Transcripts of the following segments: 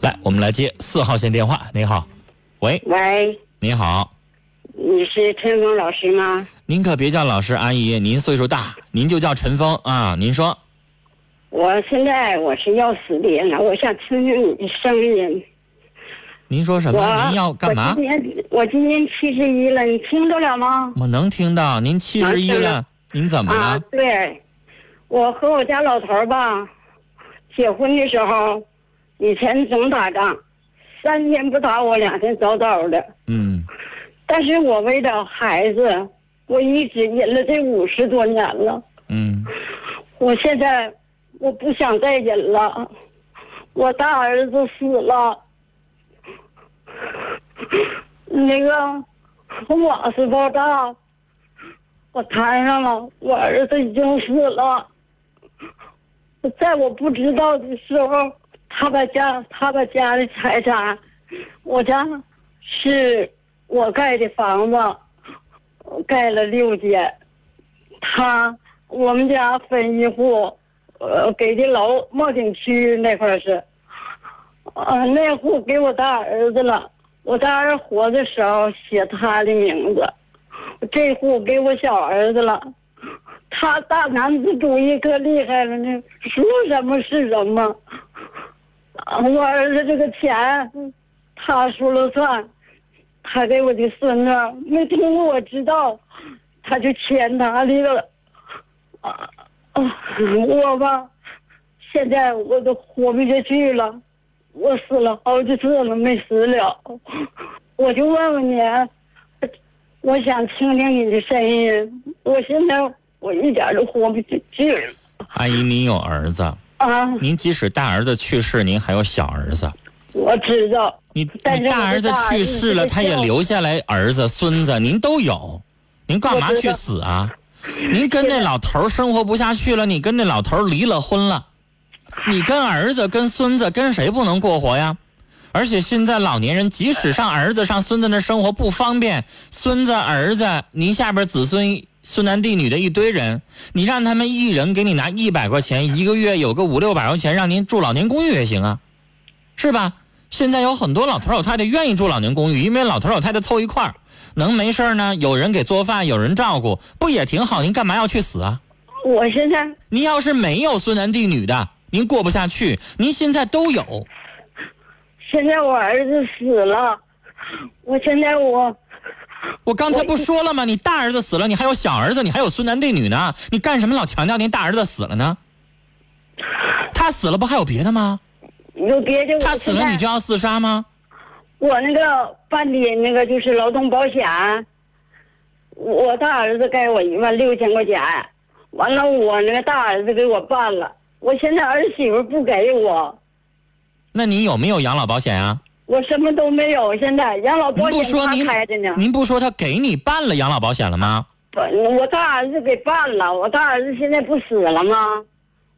来，我们来接四号线电话。你好，喂，喂，你好，你是陈峰老师吗？您可别叫老师阿姨，您岁数大，您就叫陈峰啊。您说，我现在我是要死的人了，我想听听你的声音。您说什么？您要干嘛我？今年我今年七十一了，你听着了吗？我能听到，您七十一了，您怎么啊了？，对，我和我家老头儿吧，结婚的时候以前总打仗，三天不打我，两天早早的。嗯，但是我为了孩子，我一直忍了这五十多年了。嗯，我现在我不想再忍了，我大儿子死了，那个瓦斯爆炸，我摊上了，我儿子已经死了。在我不知道的时候，他把家他把家的财产，我家是我盖的房子，盖了六间，他我们家分一户，呃，给的楼茂景区那块是，呃，那户给我大儿子了。我大儿子活的时候写他的名字，这户给我小儿子了。他大男子主义可厉害了呢，说什么是什么。我儿子这个钱，他说了算。他给我的孙子没通过我知道，他就签他的了。啊！我吧，现在我都活不下去了，我死了好几次了，没死了。我就问问你，我想听听你的声音。我现在我一点都活不下去了阿姨，您有儿子，啊！您即使大儿子去世，您还有小儿子。我知道，你大儿子去世了，他也留下来儿子、孙子，您都有，您干嘛去死啊？您跟那老头生活不下去了，你跟那老头离了婚了，你跟儿子、跟孙子跟谁不能过活呀？而且现在老年人，即使上儿子、上孙子那生活不方便，孙子、儿子，您下边子孙孙男弟女的一堆人，你让他们一人给你拿一百块钱，一个月有个五六百块钱，让您住老年公寓也行啊，是吧？现在有很多老头老太太愿意住老年公寓，因为老头老太太凑一块儿，能没事儿呢，有人给做饭，有人照顾，不也挺好？您干嘛要去死啊？我现在您要是没有孙男弟女的，您过不下去，您现在都有。现在我儿子死了，我现在我我刚才不说了吗？你大儿子死了，你还有小儿子，你还有孙男弟女呢，你干什么老强调您大儿子死了呢？他死了不还有别的吗？有别的，他死了你就要自杀吗？我那个办的那个就是劳动保险，我大儿子给我一万六千块钱，完了我那个大儿子给我办了，我现在儿媳妇不给我，那你有没有养老保险啊？我什么都没有，现在养老保险他不说您开着呢，您不说他给你办了养老保险了吗？不我大儿子给办了，我大儿子现在不死了吗？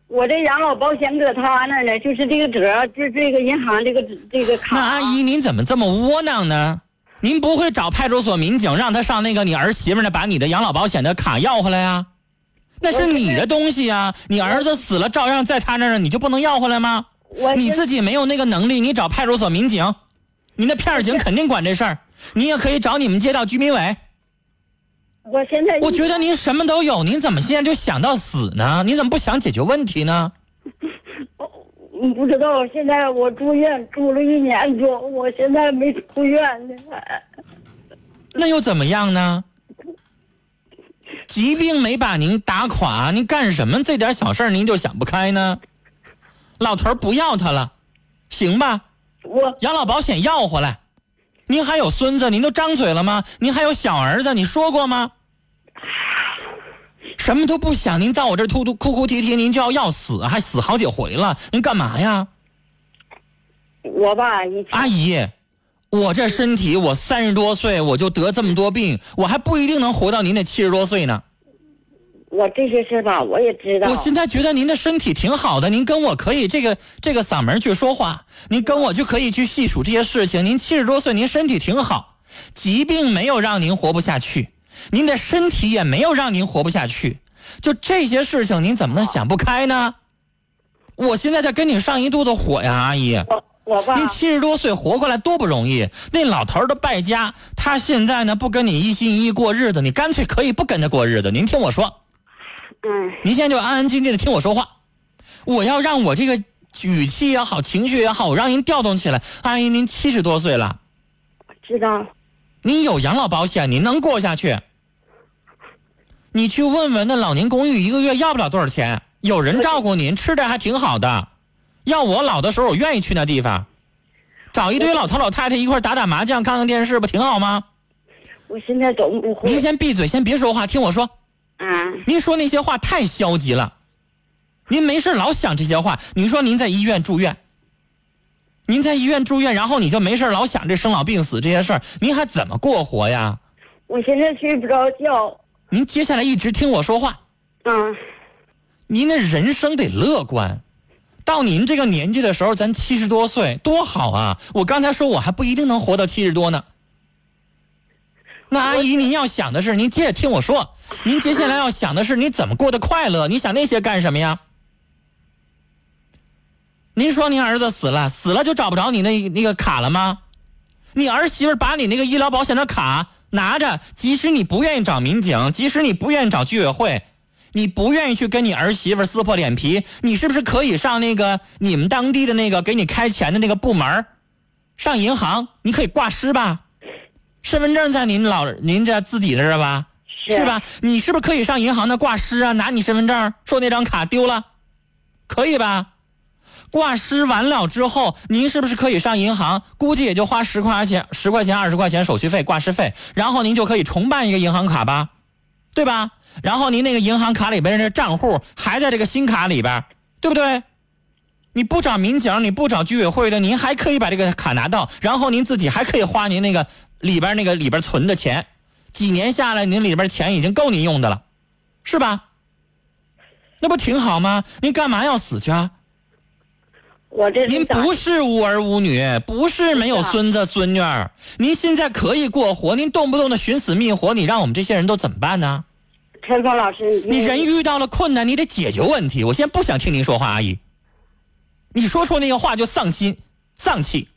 我这养老保险搁他那呢，就是这个折，就这个银行这个这个卡。那阿姨您怎么这么窝囊呢？您不会找派出所民警让他上那个你儿媳妇那把你的养老保险的卡要回来呀？那是你的东西呀，你儿子死了照样在他那儿，你就不能要回来吗？我你自己没有那个能力，你找派出所民警，你那片儿警肯定管这事儿。你也可以找你们街道居民委。我现在我觉得您什么都有，您怎么现在就想到死呢？你怎么不想解决问题呢？你不知道，现在我住院住了一年多，我现在没出院呢。那又怎么样呢？疾病没把您打垮，您干什么这点小事儿您就想不开呢？老头儿不要他了，行吧？我养老保险要回来。您还有孙子，您都张嘴了吗？您还有小儿子，你说过吗？什么都不想，您到我这儿突突哭哭啼啼，您就要要死，还死好几回了，您干嘛呀？我吧，阿姨，我这身体，我三十多岁我就得这么多病，我还不一定能活到您那七十多岁呢。我这些事吧，我也知道。我现在觉得您的身体挺好的，您跟我可以这个这个嗓门去说话，您跟我就可以去细数这些事情。您七十多岁，您身体挺好，疾病没有让您活不下去，您的身体也没有让您活不下去，就这些事情，您怎么能想不开呢？我现在在跟你上一肚子火呀，阿姨。我我吧，你七十多岁活过来多不容易。那老头儿的败家，他现在呢不跟你一心一意过日子，你干脆可以不跟他过日子。您听我说，嗯，您现在就安安静静的听我说话。我要让我这个语气也好，情绪也好，我让您调动起来。阿姨，您七十多岁了，知道，您有养老保险，您能过下去。你去问问那老年公寓，一个月要不了多少钱，有人照顾您，吃的还挺好的。要我老的时候，我愿意去那地方，找一堆老头老太太一块打打麻将、看看电视，不挺好吗？我现在总不会您，先闭嘴，先别说话，听我说。嗯，您说那些话太消极了，您没事老想这些话。您说您在医院住院，您在医院住院，然后你就没事老想这生老病死这些事儿，您还怎么过活呀？我现在睡不着觉，您接下来一直听我说话，嗯，您的人生得乐观。到您这个年纪的时候，咱七十多岁多好啊！我刚才说我还不一定能活到七十多呢。那阿姨，您要想的是，您接着听我说，您接下来要想的是你怎么过得快乐？你想那些干什么呀？您说您儿子死了，死了就找不着你那那个卡了吗？你儿媳妇把你那个医疗保险的卡拿着，即使你不愿意找民警，即使你不愿意找居委会，你不愿意去跟你儿媳妇撕破脸皮，你是不是可以上那个你们当地的那个给你开钱的那个部门上银行，你可以挂失吧？身份证在您老您家自己的这儿吧？是是吧？你是不是可以上银行那挂失啊？拿你身份证，说那张卡丢了，可以吧？挂失完了之后，您是不是可以上银行？估计也就花十块钱、十块钱、二十块钱手续费、挂失费，然后您就可以重办一个银行卡吧，对吧？然后您那个银行卡里边的账户还在这个新卡里边，对不对？你不找民警，你不找居委会的，您还可以把这个卡拿到，然后您自己还可以花您那个里边那个里边存的钱，几年下来，您里边钱已经够您用的了，是吧？那不挺好吗？您干嘛要死去啊？我这您不是无儿无女，不是没有孙子孙女儿，您现在可以过活，您动不动的寻死觅活，你让我们这些人都怎么办呢？陈峰老师，你人遇到了困难，你得解决问题。我现在不想听您说话，阿姨，你说出那个话就丧心丧气。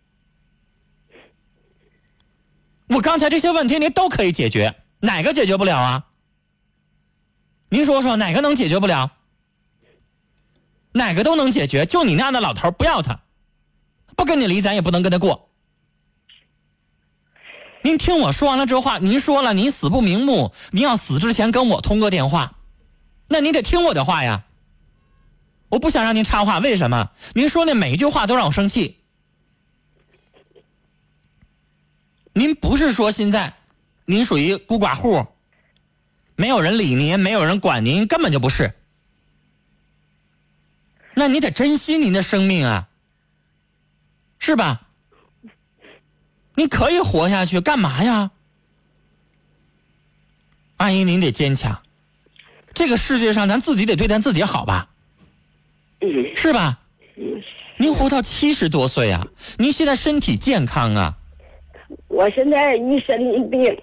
我刚才这些问题您都可以解决，哪个解决不了啊？您说说哪个能解决不了？哪个都能解决，就你那样的老头不要他，不跟你离，咱也不能跟他过。您听我说完了这话，您说了您死不瞑目，您要死之前跟我通个电话，那您得听我的话呀。我不想让您插话，为什么？您说那每一句话都让我生气。您不是说现在您属于孤寡户，没有人理您，没有人管您，根本就不是。那你得珍惜您的生命啊，是吧？您可以活下去，干嘛呀？阿姨，您得坚强。这个世界上，咱自己得对咱自己好吧，嗯是吧？嗯，您活到七十多岁啊，您现在身体健康啊，我现在一身病，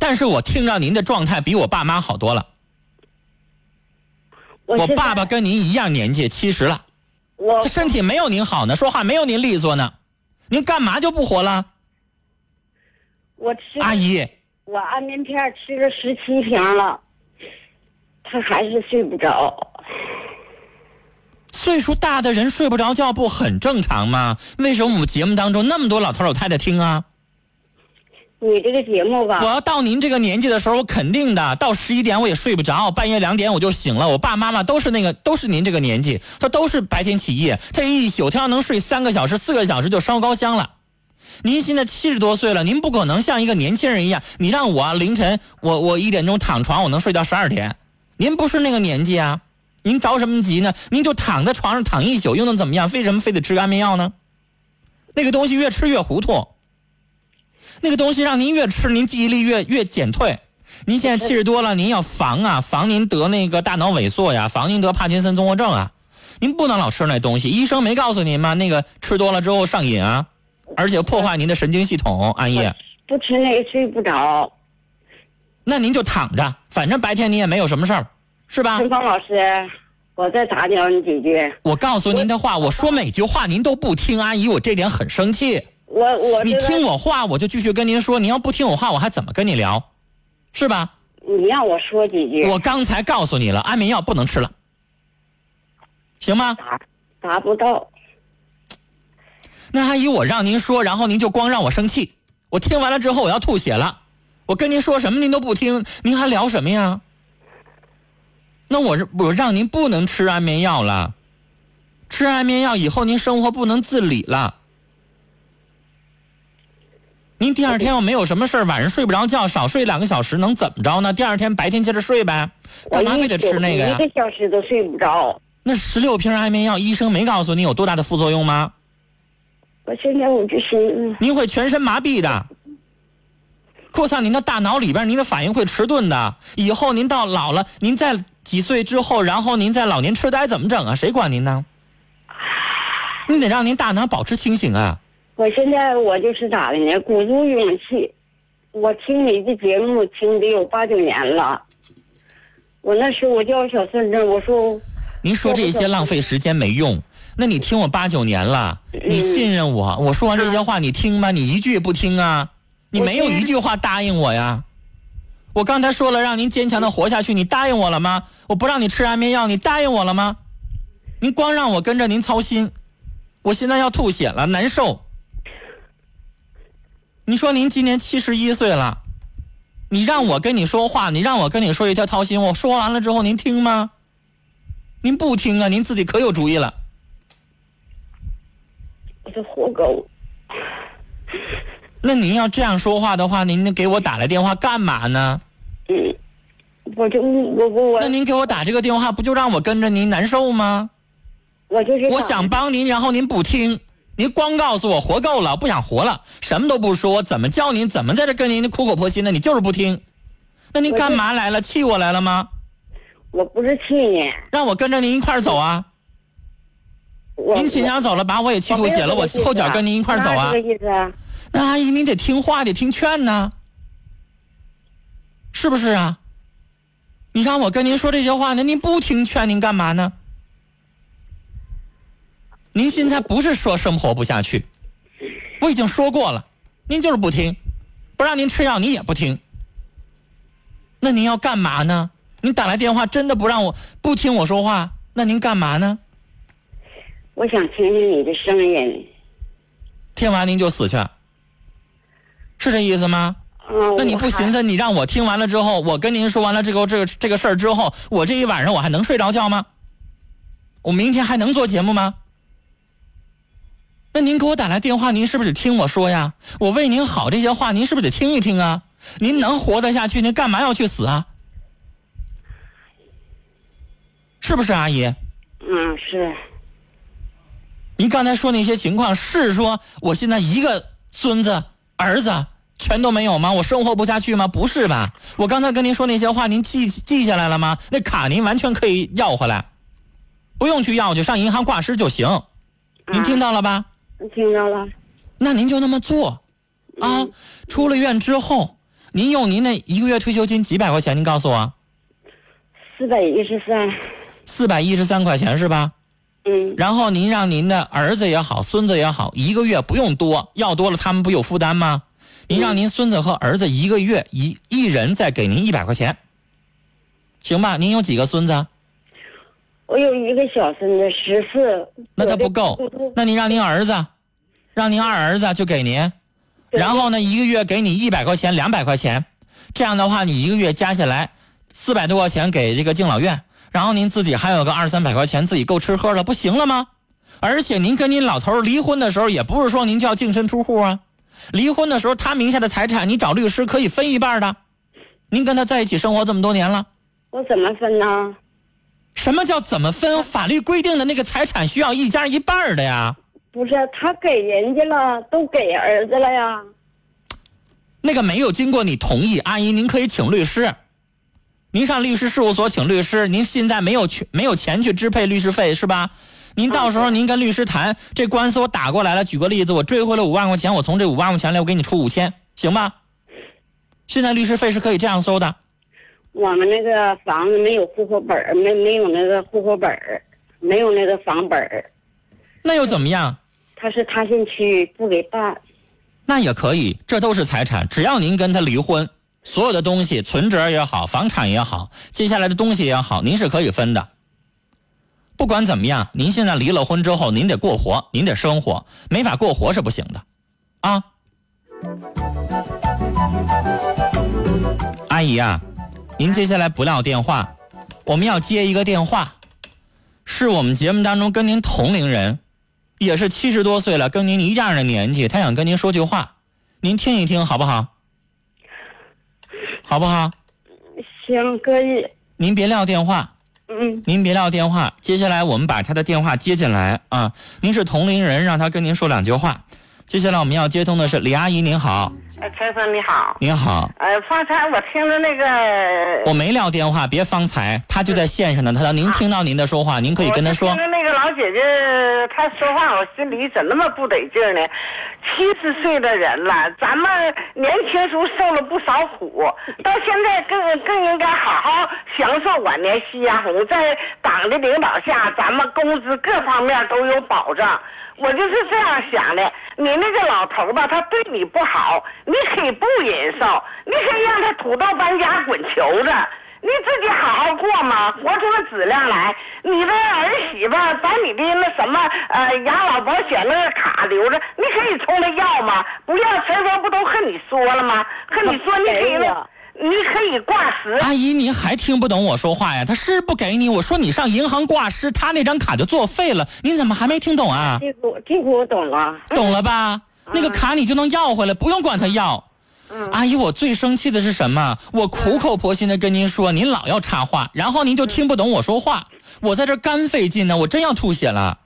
但是我听着您的状态比我爸妈好多了。我我爸爸跟您一样年纪，七十了，我这身体没有您好呢，说话没有您利索呢。您干嘛就不活了？我吃阿姨，我安眠片吃了十七瓶了，他还是睡不着。岁数大的人睡不着觉不很正常吗？为什么我们节目当中那么多老头老太太听啊？你这个节目吧我，要到您这个年纪的时候，我肯定的，到十一点我也睡不着，半夜两点我就醒了。我爸妈妈都是那个，都是您这个年纪，他都是白天起夜，这一宿他要能睡三个小时、四个小时就烧高香了。您现在七十多岁了，您不可能像一个年轻人一样，你让我凌晨我我一点钟躺床，我能睡到十二点，您不是那个年纪啊，您着什么急呢？您就躺在床上躺一宿又能怎么样？为什么非得吃安眠药呢？那个东西越吃越糊涂。那个东西让您越吃，您记忆力越越减退。您现在七十多了，您要防啊，防您得那个大脑萎缩呀，防您得帕金森综合症啊。您不能老吃那东西，医生没告诉您吗？那个吃多了之后上瘾啊，而且破坏您的神经系统。安逸，不吃那个睡不着。那您就躺着，反正白天你也没有什么事儿，是吧？陈芳老师，我再打搅你几句。我告诉您的话，我说每句话您都不听，阿姨，我这点很生气。我我你听我话，我就继续跟您说；您要不听我话，我还怎么跟你聊？是吧？你让我说几句。我刚才告诉你了，安眠药不能吃了，行吗？达达不到。那阿姨，我让您说，然后您就光让我生气。我听完了之后，我要吐血了。我跟您说什么您都不听，您还聊什么呀？那我是我让您不能吃安眠药了，吃安眠药以后您生活不能自理了。您第二天要没有什么事儿晚上睡不着觉，少睡两个小时，能怎么着呢？第二天白天接着睡呗，干嘛非得吃那个呀一？个小时都睡不着。那十六瓶安眠药，医生没告诉你有多大的副作用吗？我现在我就寻思，您会全身麻痹的，扩散您的大脑里边，您的反应会迟钝的。以后您到老了，您在几岁之后，然后您在老年痴呆怎么整啊？谁管您呢？你得让您大脑保持清醒啊！我现在我就是咋的呢？鼓足勇气，我听你的节目听得有八九年了。我那时候我叫我小孙子，我说您说这些浪费时间没用。那你听我八九年了，你信任我，我说完这些话你听吗？你一句也不听啊！你没有一句话答应我呀！我刚才说了让您坚强的活下去，你答应我了吗？我不让你吃安眠药，你答应我了吗？您光让我跟着您操心，我现在要吐血了，难受。你说您今年七十一岁了，你让我跟你说话，你让我跟你说一条掏心，我说完了之后您听吗？您不听啊，您自己可有主意了。我是活狗，那您要这样说话的话，您给我打来电话干嘛呢？嗯，我就我我我那您给我打这个电话，不就让我跟着您难受吗？我就是我想帮您，然后您不听，您光告诉我活够了，不想活了，什么都不说，我怎么教您？怎么在这跟您苦口婆心的？你就是不听，那您干嘛来了？气我来了吗？我不是气你，让我跟着您一块儿走啊！您亲家走了，把我也气吐血了，我后脚跟您一块儿走啊哪！有这个意思啊？那阿姨，您得听话，得听劝呢，是不是啊？你让我跟您说这些话，那您不听劝，您干嘛呢？您现在不是说生活不下去，我已经说过了，您就是不听，不让您吃药，您也不听。那您要干嘛呢？您打来电话真的不让我不听我说话，那您干嘛呢？我想听听你的声音。听完您就死去，是这意思吗？嗯，那你不寻思，你让我听完了之后，我跟您说完了这个这个这个事儿之后，我这一晚上我还能睡着觉吗？我明天还能做节目吗？那您给我打来电话，您是不是得听我说呀？我为您好这些话，您是不是得听一听啊？您能活得下去，您干嘛要去死啊？是不是阿姨？嗯是，您刚才说那些情况，是说我现在一个孙子、儿子全都没有吗？我生活不下去吗？不是吧？我刚才跟您说那些话，您记记下来了吗？那卡您完全可以要回来，不用去要去，上银行挂失就行。您听到了吧？听到了。那您就那么做，啊，出了院之后，您用您那一个月退休金几百块钱，您告诉我，四百一十三，四百一十三块钱是吧？嗯然后您让您的儿子也好，孙子也好，一个月不用多，要多了他们不有负担吗？您让您孙子和儿子一个月一一人再给您一百块钱，行吧？您有几个孙子？我有一个小孙子十四，那他不够，那您让您儿子，让您二儿子就给您，然后呢，一个月给你一百块钱、两百块钱，这样的话，你一个月加起来四百多块钱给这个敬老院，然后您自己还有个二三百块钱，自己够吃喝了，不行了吗？而且您跟您老头儿离婚的时候，也不是说您就要净身出户啊，离婚的时候他名下的财产，你找律师可以分一半的。您跟他在一起生活这么多年了，我怎么分呢？什么叫怎么分？法律规定的那个财产需要一家一半的呀。不是他给人家了，都给儿子了呀。那个没有经过你同意，阿姨，您可以请律师。您上律师事务所请律师，您现在没有去没有钱去支配律师费是吧？您到时候您跟律师谈，这官司我打过来了，举个例子，我追回了五万块钱，我从这五万块钱里我给你出五千，行吧？现在律师费是可以这样收的。我们那个房子没有户口本儿，没没有那个户口本儿，没有那个房本儿。那又怎么样？他是塌陷区，不给办。那也可以，这都是财产，只要您跟他离婚，所有的东西，存折也好，房产也好，接下来的东西也好，您是可以分的。不管怎么样，您现在离了婚之后，您得过活，您得生活，没法过活是不行的，啊。阿姨啊，您接下来不撂电话，我们要接一个电话，是我们节目当中跟您同龄人，也是七十多岁了，跟您一样的年纪，他想跟您说句话，您听一听好不好？好不好？行，可以。您别撂电话，嗯，您别撂电话，接下来我们把他的电话接进来啊。您是同龄人，让他跟您说两句话。接下来我们要接通的是李阿姨，您好，哎，陈峰你好。您好，呃，方才我听着那个，我没撂电话，别方才，他就在线上呢。他说您听到您的说话，您可以跟他说听。着那个老姐姐她说话，我心里怎那么不得劲呢？七十岁的人了，咱们年轻时候受了不少苦，到现在更更应该好好享受晚年夕阳红。在党的领导下，咱们工资各方面都有保障。我就是这样想的，你那个老头吧，他对你不好，你可以不忍受，你可以让他土豆搬家滚球子，你自己好好过嘛，活出个质量来。你的儿媳妇把你的那什么呃养老保险那个卡留着，你可以冲他要嘛？不要，陈峰不都和你说了吗？和你说你可以你可以挂失。阿姨，您还听不懂我说话呀？他是不给你，我说你上银行挂失，他那张卡就作废了。你怎么还没听懂啊？这个这个我懂了。懂了吧？那个卡你就能要回来，不用管他要。嗯阿姨，我最生气的是什么？我苦口婆心的跟您说，您老要插话，然后您就听不懂我说话。我在这干费劲呢，我真要吐血了。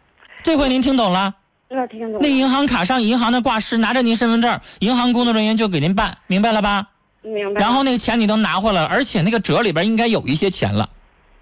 这回您听懂了？那听懂了。那银行卡上银行的挂失，拿着您身份证，银行工作人员就给您办，明白了吧？明白。然后那个钱你都拿回来了，而且那个折里边应该有一些钱了，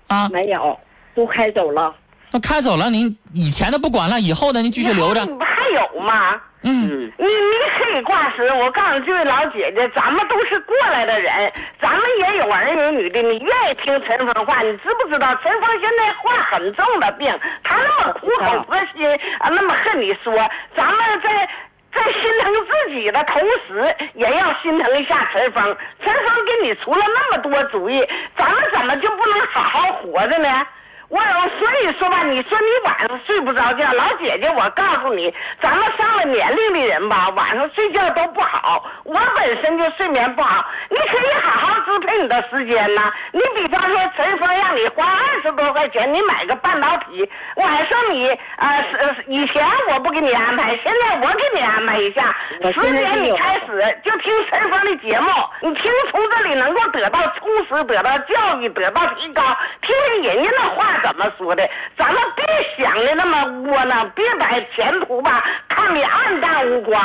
啊，没有，都开走了。那开走了，您以前的不管了，以后的您继续留着。不还有吗？嗯，你你可以挂失，我告诉这位老姐姐，咱们都是过来的人，咱们也有儿有女的，你愿意听陈峰话，你知不知道？陈峰现在患很重的病，他那么苦口婆心啊，那么恨你说，咱们在。在心疼自己的同时，也要心疼一下陈峰。陈峰给你出了那么多主意，咱们怎么就不能好好活着呢？我有，所以说吧，你说你晚上睡不着觉，老姐姐，我告诉你，咱们上了年龄的人吧，晚上睡觉都不好。我本身就睡眠不好，你可以好好支配你的时间呐。你比方说，陈峰让你花二十多块钱，你买个半导体，晚上你呃是以前我不给你安排，现在我给你安排一下。十点你开始就听陈峰的节目，你听从这里能够得到充实，得到教育，得到提高，听听人家那话怎么说的。咱们别想的那么窝囊，别把前途吧看得暗淡无光。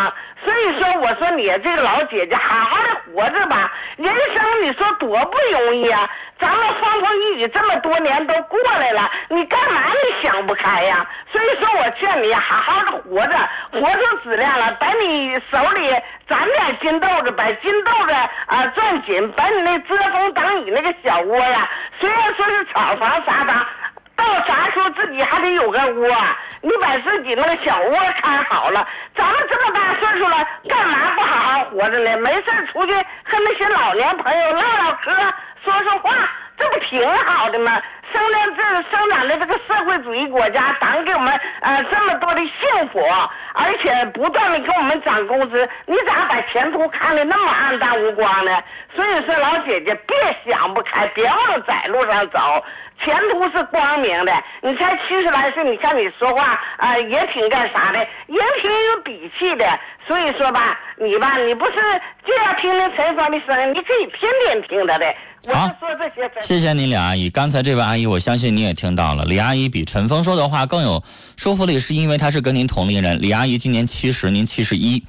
所以说，我说你这个老姐姐，好好的活着吧。人生你说多不容易啊！咱们风风雨雨这么多年都过来了，你干嘛你想不开呀？所以说我劝你好好的活着，活出质量了，把你手里攒点金豆子，把金豆子啊攥紧，把你那遮风挡雨那个小窝呀，虽然说是草房啥房。到啥时候自己还得有个窝，你把自己那个小窝看好了。咱们这么大岁数了，干嘛不好好活着呢？没事出去和那些老年朋友唠唠嗑，说说话，这不挺好的吗？生在这生长在这个社会主义国家，党给我们呃这么多的幸福，而且不断的给我们涨工资，你咋把前途看得那么暗淡无光呢？所以说，老姐姐别想不开，别往窄路上走。前途是光明的，你才七十来岁，你看你说话啊、也挺干啥的，也挺有底气的。所以说吧，你吧，你不是就要听听陈芳的声音，你可以天天听他的。我好就说这些。谢谢您，李阿姨。刚才这位阿姨，我相信你也听到了，李阿姨比陈峰说的话更有说服力，是因为她是跟您同龄人。李阿姨今年七十，您七十一。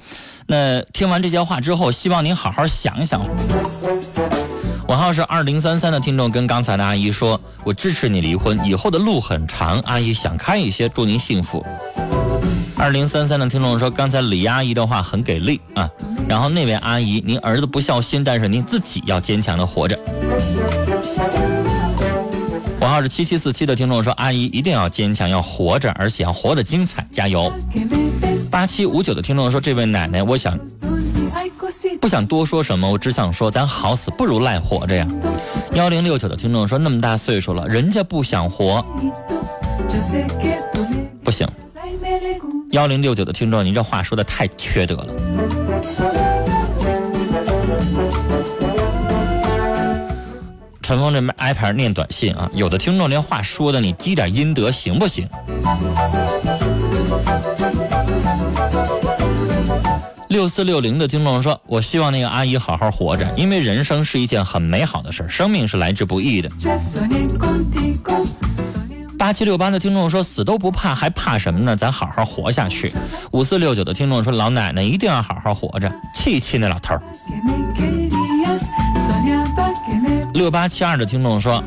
那听完这些话之后，希望您好好想想。尾号是二零三三的听众跟刚才的阿姨说：“我支持你离婚，以后的路很长，阿姨想开一些，祝您幸福。”二零三三的听众说：“刚才李阿姨的话很给力啊。”然后那位阿姨，您儿子不孝心，但是您自己要坚强的活着。我号是七七四七的听众说：“阿姨一定要坚强，要活着，而且要活得精彩，加油！”八七五九的听众说：“这位奶奶，我想不想多说什么，我只想说，咱好死不如赖活着呀。”幺零六九的听众说：“那么大岁数了，人家不想活，不行。”幺零六九的听众，您这话说的太缺德了。陈峰这 iPad 念短信啊，有的听众连话说的你积点阴德行不行？六四六零的听众说：“我希望那个阿姨好好活着，因为人生是一件很美好的事生命是来之不易的。”八七六八的听众说：“死都不怕，还怕什么呢？咱好好活下去。”五四六九的听众说：“老奶奶一定要好好活着，气气那老头。”六八七二的听众说：“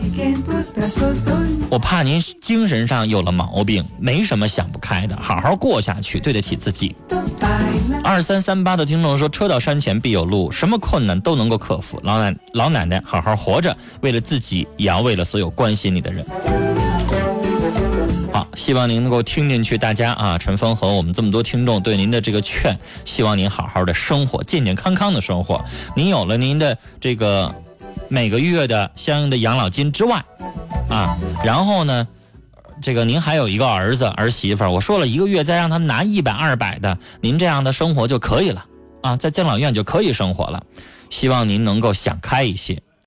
我怕您精神上有了毛病，没什么想不开的，好好过下去，对得起自己。”二三三八的听众说：“车到山前必有路，什么困难都能够克服。老奶老奶奶，好好活着，为了自己，也要为了所有关心你的人。”好，希望您能够听进去。大家啊，陈峰和我们这么多听众对您的这个劝，希望您好好的生活，健健康康的生活。您有了您的这个。每个月的相应的养老金之外，啊，然后呢，这个您还有一个儿子儿媳妇，我说了一个月再让他们拿一百二百的，您这样的生活就可以了啊，在敬老院就可以生活了。希望您能够想开一些